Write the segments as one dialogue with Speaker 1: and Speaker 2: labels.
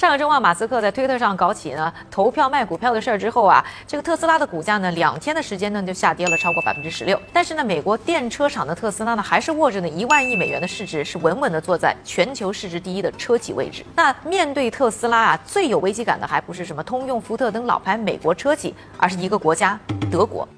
Speaker 1: 上个周末，马斯克在推特上搞起呢投票卖股票的事儿之后啊，这个特斯拉的股价呢两天的时间呢就下跌了超过百分之十六。但是呢，美国电车厂的特斯拉呢还是握着呢一万亿美元的市值，是稳稳的坐在全球市值第一的车企位置。那面对特斯拉啊，最有危机感的还不是什么通用、福特等老牌美国车企，而是一个国家——德国。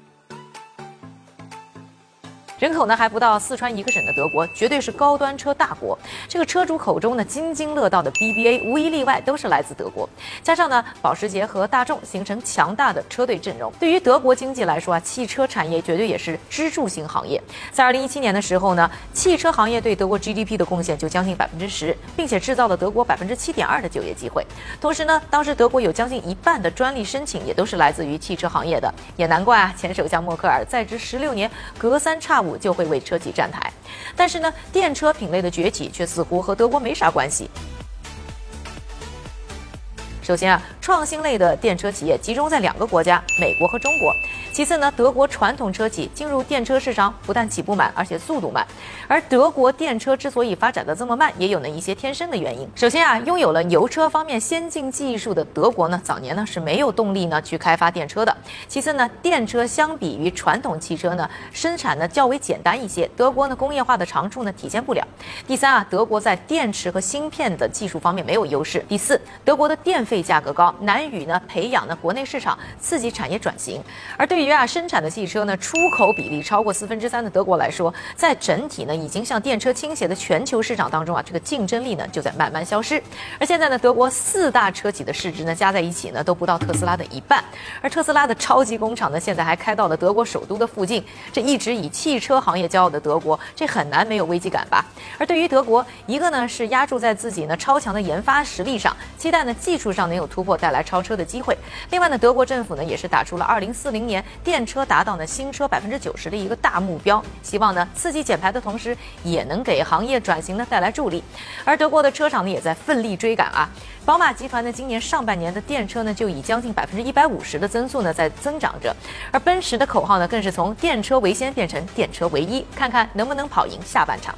Speaker 1: 人口呢还不到四川一个省的德国，绝对是高端车大国。这个车主口中呢津津乐道的 BBA，无一例外都是来自德国。加上呢保时捷和大众形成强大的车队阵容，对于德国经济来说啊，汽车产业绝对也是支柱型行业。在二零一七年的时候呢，汽车行业对德国 GDP 的贡献就将近百分之十，并且制造了德国百分之七点二的就业机会。同时呢，当时德国有将近一半的专利申请也都是来自于汽车行业的，也难怪啊，前首相默克尔在职十六年，隔三差五。就会为车企站台，但是呢，电车品类的崛起却似乎和德国没啥关系。首先啊，创新类的电车企业集中在两个国家，美国和中国。其次呢，德国传统车企进入电车市场不但起步慢，而且速度慢。而德国电车之所以发展的这么慢，也有呢一些天生的原因。首先啊，拥有了油车方面先进技术的德国呢，早年呢是没有动力呢去开发电车的。其次呢，电车相比于传统汽车呢，生产呢较为简单一些，德国呢工业化的长处呢体现不了。第三啊，德国在电池和芯片的技术方面没有优势。第四，德国的电费价格高，难以呢培养呢国内市场，刺激产业转型。而对于于啊生产的汽车呢出口比例超过四分之三的德国来说，在整体呢已经向电车倾斜的全球市场当中啊，这个竞争力呢就在慢慢消失。而现在呢，德国四大车企的市值呢加在一起呢都不到特斯拉的一半。而特斯拉的超级工厂呢现在还开到了德国首都的附近。这一直以汽车行业骄傲的德国，这很难没有危机感吧？而对于德国，一个呢是压注在自己呢超强的研发实力上，期待呢技术上。能有突破，带来超车的机会。另外呢，德国政府呢也是打出了二零四零年电车达到呢新车百分之九十的一个大目标，希望呢刺激减排的同时，也能给行业转型呢带来助力。而德国的车厂呢也在奋力追赶啊。宝马集团呢今年上半年的电车呢就以将近百分之一百五十的增速呢在增长着，而奔驰的口号呢更是从电车为先变成电车唯一，看看能不能跑赢下半场。